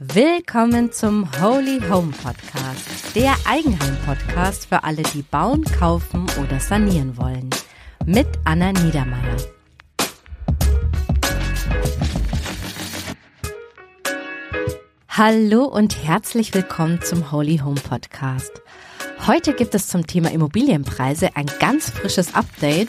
Willkommen zum Holy Home Podcast, der Eigenheim-Podcast für alle, die bauen, kaufen oder sanieren wollen. Mit Anna Niedermeyer. Hallo und herzlich willkommen zum Holy Home Podcast. Heute gibt es zum Thema Immobilienpreise ein ganz frisches Update,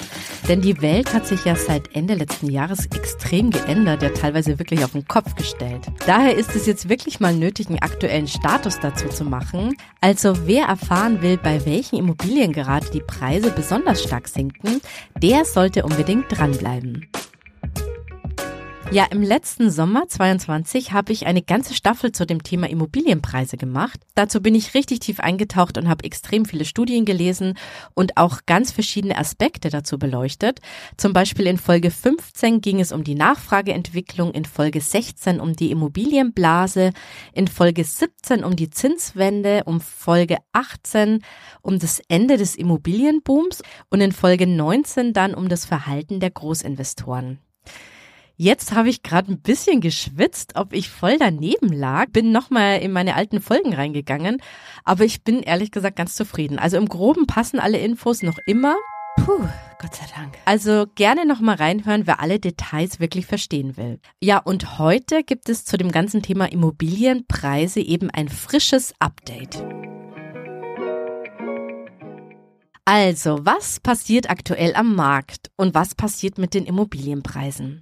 denn die Welt hat sich ja seit Ende letzten Jahres extrem geändert, ja teilweise wirklich auf den Kopf gestellt. Daher ist es jetzt wirklich mal nötig, einen aktuellen Status dazu zu machen. Also wer erfahren will, bei welchen Immobilien gerade die Preise besonders stark sinken, der sollte unbedingt dranbleiben. Ja, im letzten Sommer 22 habe ich eine ganze Staffel zu dem Thema Immobilienpreise gemacht. Dazu bin ich richtig tief eingetaucht und habe extrem viele Studien gelesen und auch ganz verschiedene Aspekte dazu beleuchtet. Zum Beispiel in Folge 15 ging es um die Nachfrageentwicklung, in Folge 16 um die Immobilienblase, in Folge 17 um die Zinswende, um Folge 18 um das Ende des Immobilienbooms und in Folge 19 dann um das Verhalten der Großinvestoren. Jetzt habe ich gerade ein bisschen geschwitzt, ob ich voll daneben lag. Bin nochmal in meine alten Folgen reingegangen, aber ich bin ehrlich gesagt ganz zufrieden. Also im Groben passen alle Infos noch immer. Puh, Gott sei Dank. Also gerne nochmal reinhören, wer alle Details wirklich verstehen will. Ja, und heute gibt es zu dem ganzen Thema Immobilienpreise eben ein frisches Update. Also, was passiert aktuell am Markt und was passiert mit den Immobilienpreisen?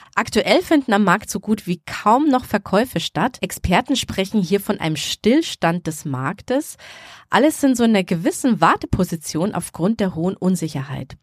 Aktuell finden am Markt so gut wie kaum noch Verkäufe statt. Experten sprechen hier von einem Stillstand des Marktes. Alles sind so in einer gewissen Warteposition aufgrund der hohen Unsicherheit.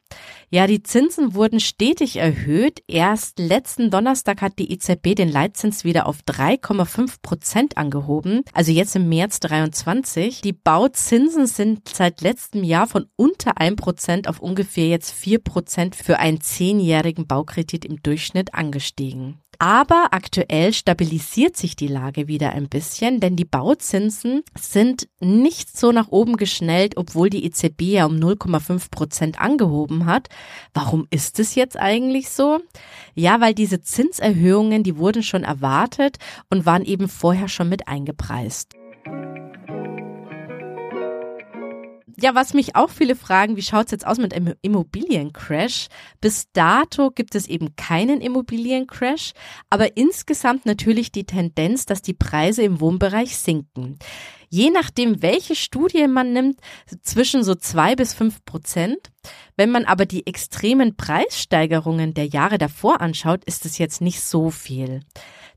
Ja, die Zinsen wurden stetig erhöht. Erst letzten Donnerstag hat die EZB den Leitzins wieder auf 3,5 Prozent angehoben, also jetzt im März 23. Die Bauzinsen sind seit letztem Jahr von unter 1 Prozent auf ungefähr jetzt 4 Prozent für einen zehnjährigen Baukredit im Durchschnitt angestiegen. Aber aktuell stabilisiert sich die Lage wieder ein bisschen, denn die Bauzinsen sind nicht so nach oben geschnellt, obwohl die EZB ja um 0,5 Prozent angehoben hat. Warum ist es jetzt eigentlich so? Ja, weil diese Zinserhöhungen, die wurden schon erwartet und waren eben vorher schon mit eingepreist. Ja, was mich auch viele fragen, wie schaut's jetzt aus mit einem Immobiliencrash? Bis dato gibt es eben keinen Immobiliencrash, aber insgesamt natürlich die Tendenz, dass die Preise im Wohnbereich sinken. Je nachdem, welche Studie man nimmt, zwischen so zwei bis fünf Prozent. Wenn man aber die extremen Preissteigerungen der Jahre davor anschaut, ist es jetzt nicht so viel.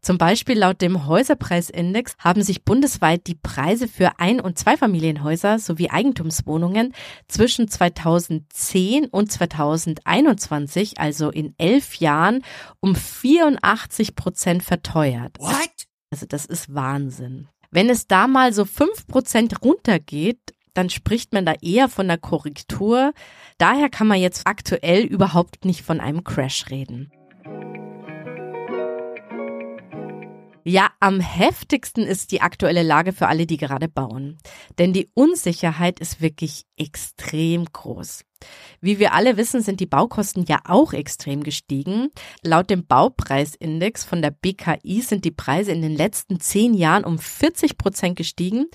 Zum Beispiel laut dem Häuserpreisindex haben sich bundesweit die Preise für Ein- und Zweifamilienhäuser sowie Eigentumswohnungen zwischen 2010 und 2021, also in elf Jahren, um 84 Prozent verteuert. What? Also das ist Wahnsinn. Wenn es da mal so fünf Prozent runtergeht, dann spricht man da eher von einer Korrektur. Daher kann man jetzt aktuell überhaupt nicht von einem Crash reden. Ja, am heftigsten ist die aktuelle Lage für alle, die gerade bauen. Denn die Unsicherheit ist wirklich extrem groß. Wie wir alle wissen, sind die Baukosten ja auch extrem gestiegen. Laut dem Baupreisindex von der BKI sind die Preise in den letzten zehn Jahren um 40 Prozent gestiegen.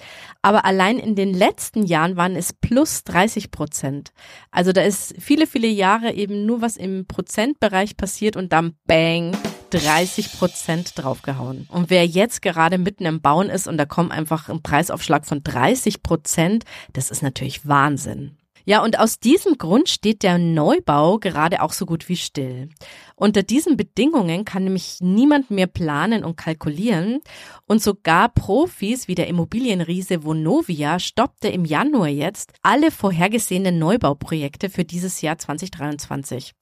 Aber allein in den letzten Jahren waren es plus 30 Prozent. Also da ist viele, viele Jahre eben nur was im Prozentbereich passiert und dann bang 30 Prozent draufgehauen. Und wer jetzt gerade mitten im Bauen ist und da kommt einfach ein Preisaufschlag von 30 Prozent, das ist natürlich Wahnsinn. Ja, und aus diesem Grund steht der Neubau gerade auch so gut wie still. Unter diesen Bedingungen kann nämlich niemand mehr planen und kalkulieren und sogar Profis wie der Immobilienriese Vonovia stoppte im Januar jetzt alle vorhergesehenen Neubauprojekte für dieses Jahr 2023.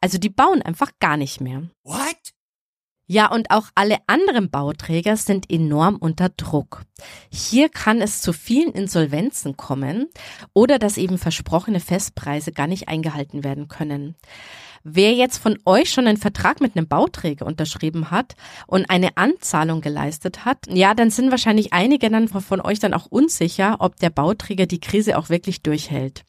Also die bauen einfach gar nicht mehr. What? Ja, und auch alle anderen Bauträger sind enorm unter Druck. Hier kann es zu vielen Insolvenzen kommen oder dass eben versprochene Festpreise gar nicht eingehalten werden können. Wer jetzt von euch schon einen Vertrag mit einem Bauträger unterschrieben hat und eine Anzahlung geleistet hat, ja, dann sind wahrscheinlich einige dann von euch dann auch unsicher, ob der Bauträger die Krise auch wirklich durchhält.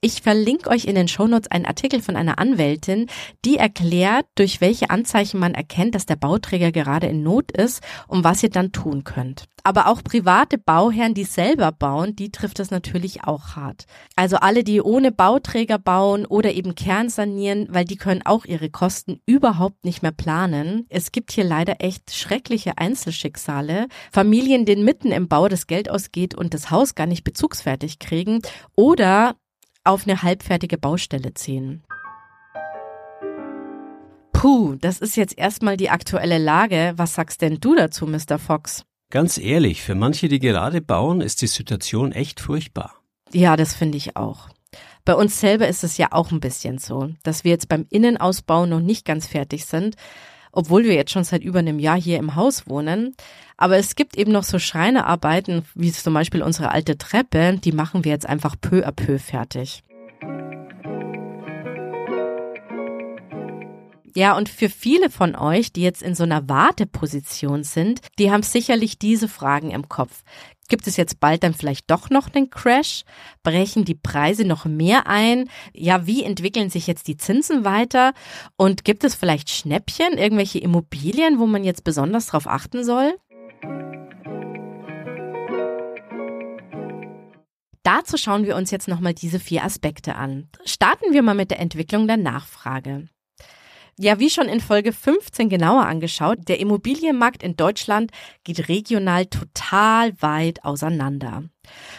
Ich verlinke euch in den Shownotes einen Artikel von einer Anwältin, die erklärt, durch welche Anzeichen man erkennt, dass der Bauträger gerade in Not ist und was ihr dann tun könnt. Aber auch private Bauherren, die selber bauen, die trifft es natürlich auch hart. Also alle, die ohne Bauträger bauen oder eben kernsanieren, weil die können auch ihre Kosten überhaupt nicht mehr planen. Es gibt hier leider echt schreckliche Einzelschicksale. Familien, denen mitten im Bau das Geld ausgeht und das Haus gar nicht bezugsfertig kriegen oder auf eine halbfertige Baustelle ziehen. Puh, das ist jetzt erstmal die aktuelle Lage. Was sagst denn du dazu, Mr. Fox? Ganz ehrlich, für manche, die gerade bauen, ist die Situation echt furchtbar. Ja, das finde ich auch. Bei uns selber ist es ja auch ein bisschen so, dass wir jetzt beim Innenausbau noch nicht ganz fertig sind, obwohl wir jetzt schon seit über einem Jahr hier im Haus wohnen. Aber es gibt eben noch so Schreinerarbeiten, wie zum Beispiel unsere alte Treppe, die machen wir jetzt einfach peu à peu fertig. Ja, und für viele von euch, die jetzt in so einer Warteposition sind, die haben sicherlich diese Fragen im Kopf. Gibt es jetzt bald dann vielleicht doch noch einen Crash? Brechen die Preise noch mehr ein? Ja, wie entwickeln sich jetzt die Zinsen weiter? Und gibt es vielleicht Schnäppchen, irgendwelche Immobilien, wo man jetzt besonders drauf achten soll? Dazu schauen wir uns jetzt nochmal diese vier Aspekte an. Starten wir mal mit der Entwicklung der Nachfrage. Ja, wie schon in Folge 15 genauer angeschaut, der Immobilienmarkt in Deutschland geht regional total weit auseinander.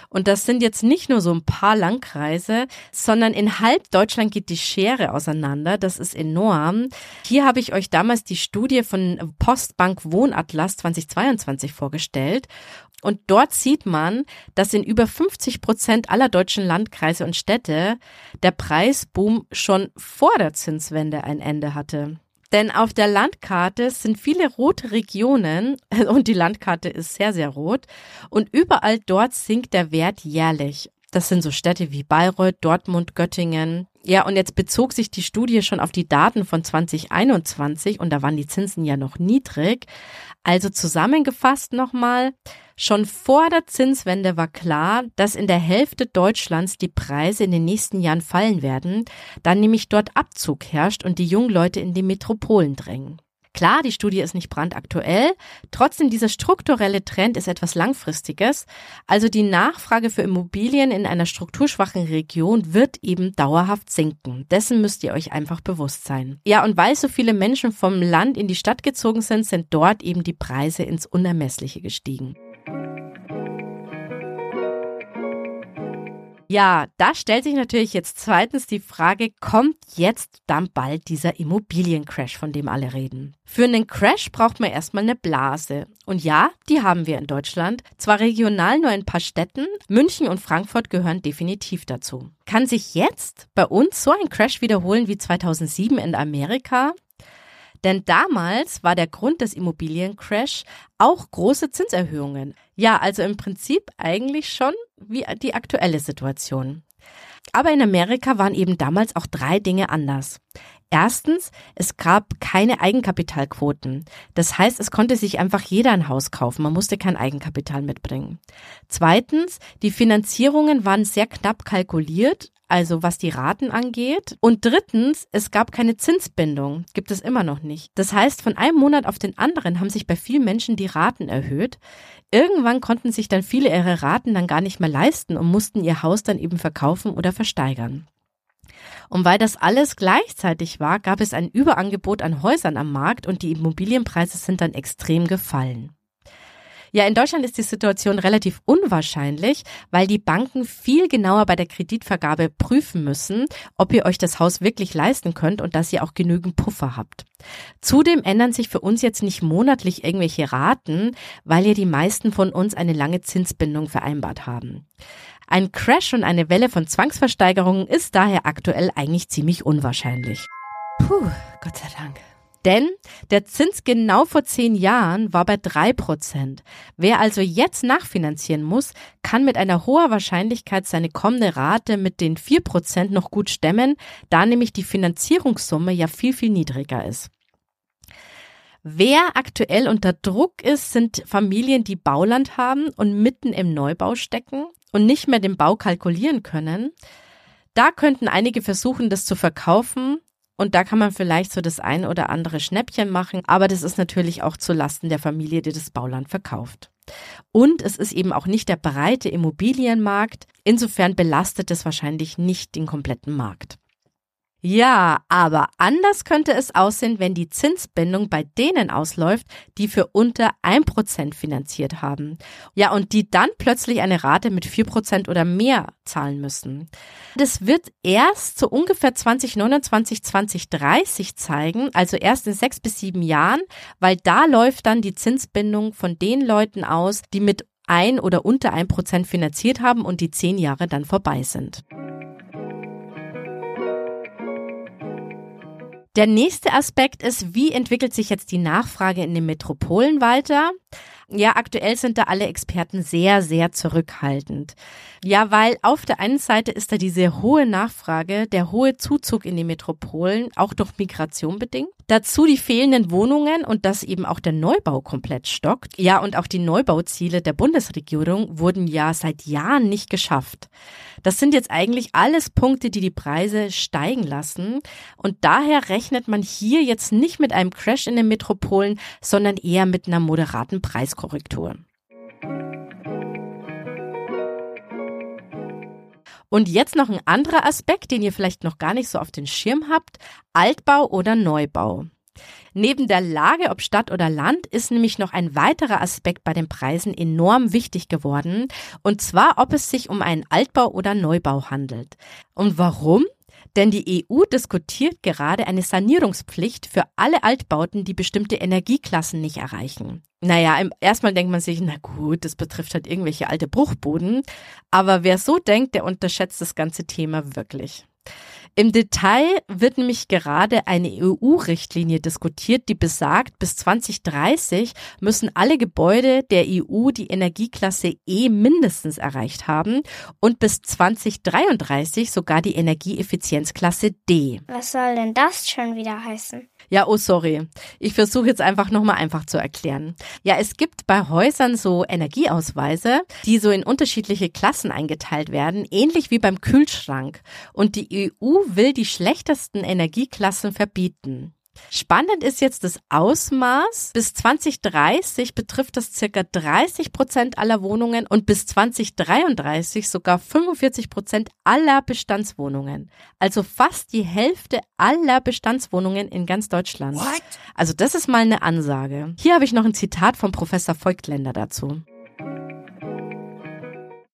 Und das sind jetzt nicht nur so ein paar Landkreise, sondern in halb Deutschland geht die Schere auseinander. Das ist enorm. Hier habe ich euch damals die Studie von Postbank Wohnatlas 2022 vorgestellt. Und dort sieht man, dass in über 50 Prozent aller deutschen Landkreise und Städte der Preisboom schon vor der Zinswende ein Ende hatte. Denn auf der Landkarte sind viele rote Regionen und die Landkarte ist sehr, sehr rot und überall dort sinkt der Wert jährlich. Das sind so Städte wie Bayreuth, Dortmund, Göttingen. Ja, und jetzt bezog sich die Studie schon auf die Daten von 2021 und da waren die Zinsen ja noch niedrig. Also zusammengefasst nochmal, schon vor der Zinswende war klar, dass in der Hälfte Deutschlands die Preise in den nächsten Jahren fallen werden, da nämlich dort Abzug herrscht und die jungen Leute in die Metropolen drängen. Klar, die Studie ist nicht brandaktuell, trotzdem dieser strukturelle Trend ist etwas Langfristiges, also die Nachfrage für Immobilien in einer strukturschwachen Region wird eben dauerhaft sinken. Dessen müsst ihr euch einfach bewusst sein. Ja, und weil so viele Menschen vom Land in die Stadt gezogen sind, sind dort eben die Preise ins Unermessliche gestiegen. Ja, da stellt sich natürlich jetzt zweitens die Frage, kommt jetzt dann bald dieser Immobiliencrash, von dem alle reden? Für einen Crash braucht man erstmal eine Blase. Und ja, die haben wir in Deutschland. Zwar regional nur in ein paar Städten, München und Frankfurt gehören definitiv dazu. Kann sich jetzt bei uns so ein Crash wiederholen wie 2007 in Amerika? Denn damals war der Grund des Immobiliencrash auch große Zinserhöhungen. Ja, also im Prinzip eigentlich schon wie die aktuelle Situation. Aber in Amerika waren eben damals auch drei Dinge anders. Erstens, es gab keine Eigenkapitalquoten. Das heißt, es konnte sich einfach jeder ein Haus kaufen. Man musste kein Eigenkapital mitbringen. Zweitens, die Finanzierungen waren sehr knapp kalkuliert also was die Raten angeht. Und drittens, es gab keine Zinsbindung, gibt es immer noch nicht. Das heißt, von einem Monat auf den anderen haben sich bei vielen Menschen die Raten erhöht. Irgendwann konnten sich dann viele ihre Raten dann gar nicht mehr leisten und mussten ihr Haus dann eben verkaufen oder versteigern. Und weil das alles gleichzeitig war, gab es ein Überangebot an Häusern am Markt und die Immobilienpreise sind dann extrem gefallen. Ja, in Deutschland ist die Situation relativ unwahrscheinlich, weil die Banken viel genauer bei der Kreditvergabe prüfen müssen, ob ihr euch das Haus wirklich leisten könnt und dass ihr auch genügend Puffer habt. Zudem ändern sich für uns jetzt nicht monatlich irgendwelche Raten, weil ja die meisten von uns eine lange Zinsbindung vereinbart haben. Ein Crash und eine Welle von Zwangsversteigerungen ist daher aktuell eigentlich ziemlich unwahrscheinlich. Puh, Gott sei Dank. Denn der Zins genau vor zehn Jahren war bei drei Prozent. Wer also jetzt nachfinanzieren muss, kann mit einer hoher Wahrscheinlichkeit seine kommende Rate mit den vier Prozent noch gut stemmen, da nämlich die Finanzierungssumme ja viel, viel niedriger ist. Wer aktuell unter Druck ist, sind Familien, die Bauland haben und mitten im Neubau stecken und nicht mehr den Bau kalkulieren können. Da könnten einige versuchen, das zu verkaufen. Und da kann man vielleicht so das ein oder andere Schnäppchen machen. Aber das ist natürlich auch zu Lasten der Familie, die das Bauland verkauft. Und es ist eben auch nicht der breite Immobilienmarkt. Insofern belastet es wahrscheinlich nicht den kompletten Markt. Ja, aber anders könnte es aussehen, wenn die Zinsbindung bei denen ausläuft, die für unter ein Prozent finanziert haben. Ja, und die dann plötzlich eine Rate mit vier Prozent oder mehr zahlen müssen. Das wird erst so ungefähr 2029, 2030 zeigen, also erst in sechs bis sieben Jahren, weil da läuft dann die Zinsbindung von den Leuten aus, die mit ein oder unter ein Prozent finanziert haben und die zehn Jahre dann vorbei sind. Der nächste Aspekt ist, wie entwickelt sich jetzt die Nachfrage in den Metropolen weiter? Ja, aktuell sind da alle Experten sehr, sehr zurückhaltend. Ja, weil auf der einen Seite ist da diese hohe Nachfrage, der hohe Zuzug in die Metropolen, auch durch Migration bedingt. Dazu die fehlenden Wohnungen und dass eben auch der Neubau komplett stockt. Ja, und auch die Neubauziele der Bundesregierung wurden ja seit Jahren nicht geschafft. Das sind jetzt eigentlich alles Punkte, die die Preise steigen lassen. Und daher rechnet man hier jetzt nicht mit einem Crash in den Metropolen, sondern eher mit einer moderaten Preiskorrektur. Und jetzt noch ein anderer Aspekt, den ihr vielleicht noch gar nicht so auf den Schirm habt. Altbau oder Neubau. Neben der Lage, ob Stadt oder Land, ist nämlich noch ein weiterer Aspekt bei den Preisen enorm wichtig geworden, und zwar, ob es sich um einen Altbau oder Neubau handelt. Und warum? Denn die EU diskutiert gerade eine Sanierungspflicht für alle Altbauten, die bestimmte Energieklassen nicht erreichen. Naja, erstmal denkt man sich, na gut, das betrifft halt irgendwelche alte Bruchboden. Aber wer so denkt, der unterschätzt das ganze Thema wirklich. Im Detail wird nämlich gerade eine EU-Richtlinie diskutiert, die besagt, bis 2030 müssen alle Gebäude der EU die Energieklasse E mindestens erreicht haben und bis 2033 sogar die Energieeffizienzklasse D. Was soll denn das schon wieder heißen? Ja, oh sorry. Ich versuche jetzt einfach nochmal einfach zu erklären. Ja, es gibt bei Häusern so Energieausweise, die so in unterschiedliche Klassen eingeteilt werden, ähnlich wie beim Kühlschrank. Und die EU will die schlechtesten Energieklassen verbieten. Spannend ist jetzt das Ausmaß. Bis 2030 betrifft das circa 30 Prozent aller Wohnungen und bis 2033 sogar 45 Prozent aller Bestandswohnungen. Also fast die Hälfte aller Bestandswohnungen in ganz Deutschland. What? Also das ist mal eine Ansage. Hier habe ich noch ein Zitat von Professor Voigtländer dazu.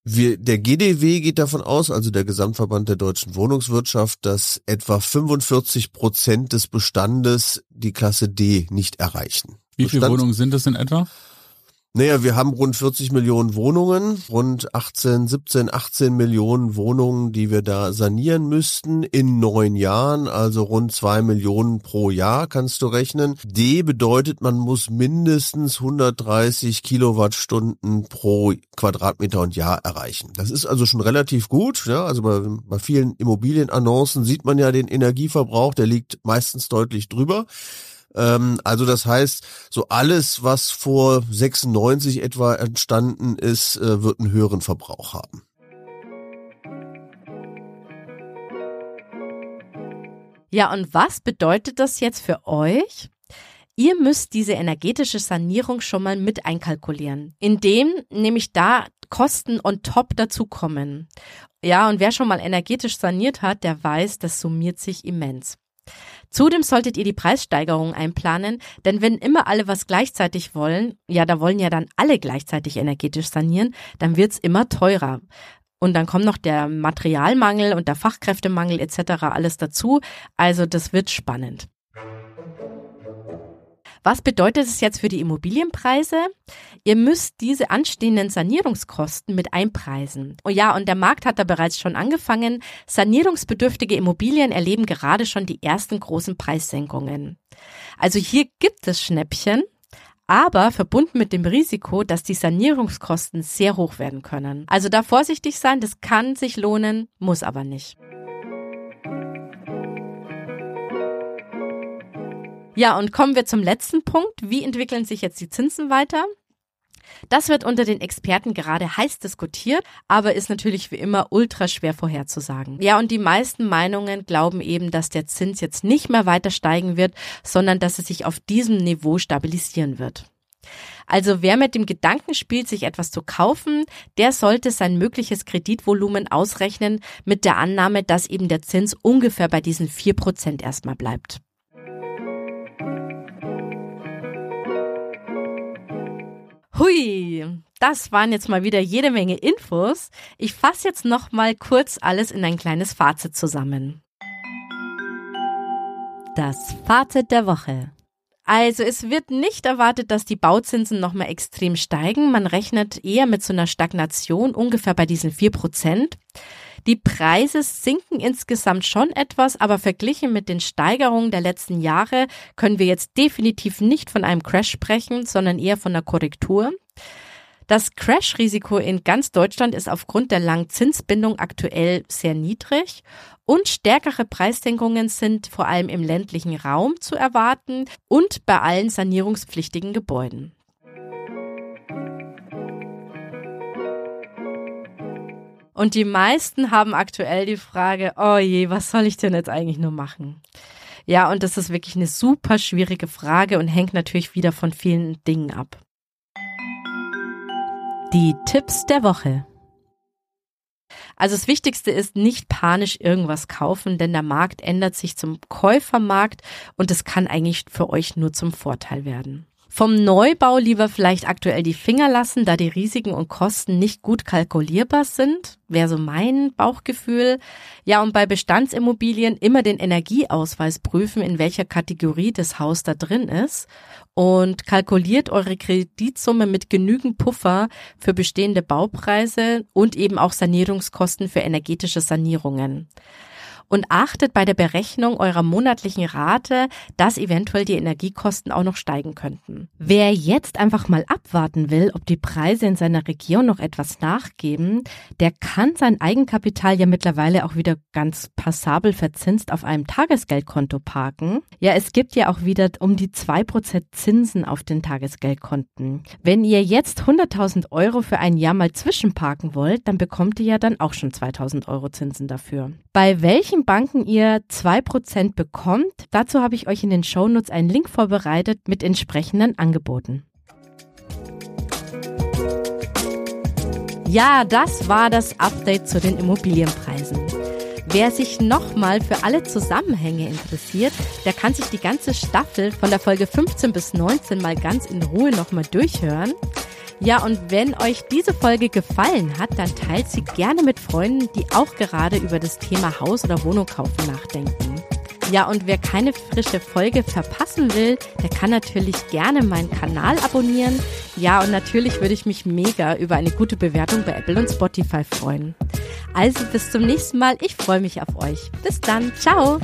Wir, der GDW geht davon aus, also der Gesamtverband der deutschen Wohnungswirtschaft, dass etwa 45 Prozent des Bestandes die Klasse D nicht erreichen. Wie viele Wohnungen sind das in etwa? Naja, wir haben rund 40 Millionen Wohnungen, rund 18, 17, 18 Millionen Wohnungen, die wir da sanieren müssten in neun Jahren, also rund zwei Millionen pro Jahr kannst du rechnen. D bedeutet, man muss mindestens 130 Kilowattstunden pro Quadratmeter und Jahr erreichen. Das ist also schon relativ gut. Ja? Also bei, bei vielen Immobilienannoncen sieht man ja den Energieverbrauch, der liegt meistens deutlich drüber. Ähm, also das heißt, so alles, was vor 96 etwa entstanden ist, äh, wird einen höheren Verbrauch haben. Ja, und was bedeutet das jetzt für euch? Ihr müsst diese energetische Sanierung schon mal mit einkalkulieren, indem nämlich da Kosten on top dazukommen. Ja, und wer schon mal energetisch saniert hat, der weiß, das summiert sich immens. Zudem solltet ihr die Preissteigerung einplanen, denn wenn immer alle was gleichzeitig wollen, ja, da wollen ja dann alle gleichzeitig energetisch sanieren, dann wird's immer teurer. Und dann kommt noch der Materialmangel und der Fachkräftemangel etc. alles dazu. Also das wird spannend. Was bedeutet es jetzt für die Immobilienpreise? Ihr müsst diese anstehenden Sanierungskosten mit einpreisen. Oh ja, und der Markt hat da bereits schon angefangen. Sanierungsbedürftige Immobilien erleben gerade schon die ersten großen Preissenkungen. Also hier gibt es Schnäppchen, aber verbunden mit dem Risiko, dass die Sanierungskosten sehr hoch werden können. Also da vorsichtig sein, das kann sich lohnen, muss aber nicht. Ja, und kommen wir zum letzten Punkt. Wie entwickeln sich jetzt die Zinsen weiter? Das wird unter den Experten gerade heiß diskutiert, aber ist natürlich wie immer ultra schwer vorherzusagen. Ja, und die meisten Meinungen glauben eben, dass der Zins jetzt nicht mehr weiter steigen wird, sondern dass es sich auf diesem Niveau stabilisieren wird. Also wer mit dem Gedanken spielt, sich etwas zu kaufen, der sollte sein mögliches Kreditvolumen ausrechnen mit der Annahme, dass eben der Zins ungefähr bei diesen vier Prozent erstmal bleibt. Hui, das waren jetzt mal wieder jede Menge Infos. Ich fasse jetzt noch mal kurz alles in ein kleines Fazit zusammen. Das Fazit der Woche. Also es wird nicht erwartet, dass die Bauzinsen nochmal extrem steigen. Man rechnet eher mit so einer Stagnation ungefähr bei diesen vier Prozent. Die Preise sinken insgesamt schon etwas, aber verglichen mit den Steigerungen der letzten Jahre können wir jetzt definitiv nicht von einem Crash sprechen, sondern eher von einer Korrektur. Das Crash-Risiko in ganz Deutschland ist aufgrund der langen Zinsbindung aktuell sehr niedrig und stärkere Preissenkungen sind vor allem im ländlichen Raum zu erwarten und bei allen sanierungspflichtigen Gebäuden. Und die meisten haben aktuell die Frage, oh je, was soll ich denn jetzt eigentlich nur machen? Ja, und das ist wirklich eine super schwierige Frage und hängt natürlich wieder von vielen Dingen ab. Die Tipps der Woche. Also das Wichtigste ist nicht panisch irgendwas kaufen, denn der Markt ändert sich zum Käufermarkt und es kann eigentlich für euch nur zum Vorteil werden. Vom Neubau lieber vielleicht aktuell die Finger lassen, da die Risiken und Kosten nicht gut kalkulierbar sind. Wäre so mein Bauchgefühl. Ja, und bei Bestandsimmobilien immer den Energieausweis prüfen, in welcher Kategorie das Haus da drin ist. Und kalkuliert eure Kreditsumme mit genügend Puffer für bestehende Baupreise und eben auch Sanierungskosten für energetische Sanierungen und achtet bei der Berechnung eurer monatlichen Rate, dass eventuell die Energiekosten auch noch steigen könnten. Wer jetzt einfach mal abwarten will, ob die Preise in seiner Region noch etwas nachgeben, der kann sein Eigenkapital ja mittlerweile auch wieder ganz passabel verzinst auf einem Tagesgeldkonto parken. Ja, es gibt ja auch wieder um die zwei Prozent Zinsen auf den Tagesgeldkonten. Wenn ihr jetzt 100.000 Euro für ein Jahr mal zwischenparken wollt, dann bekommt ihr ja dann auch schon 2.000 Euro Zinsen dafür. Bei welchem welchen Banken ihr 2% bekommt, dazu habe ich euch in den Shownotes einen Link vorbereitet mit entsprechenden Angeboten. Ja, das war das Update zu den Immobilienpreisen. Wer sich nochmal für alle Zusammenhänge interessiert, der kann sich die ganze Staffel von der Folge 15 bis 19 mal ganz in Ruhe nochmal durchhören. Ja, und wenn euch diese Folge gefallen hat, dann teilt sie gerne mit Freunden, die auch gerade über das Thema Haus oder Wohnung kaufen nachdenken. Ja, und wer keine frische Folge verpassen will, der kann natürlich gerne meinen Kanal abonnieren. Ja, und natürlich würde ich mich mega über eine gute Bewertung bei Apple und Spotify freuen. Also bis zum nächsten Mal. Ich freue mich auf euch. Bis dann. Ciao.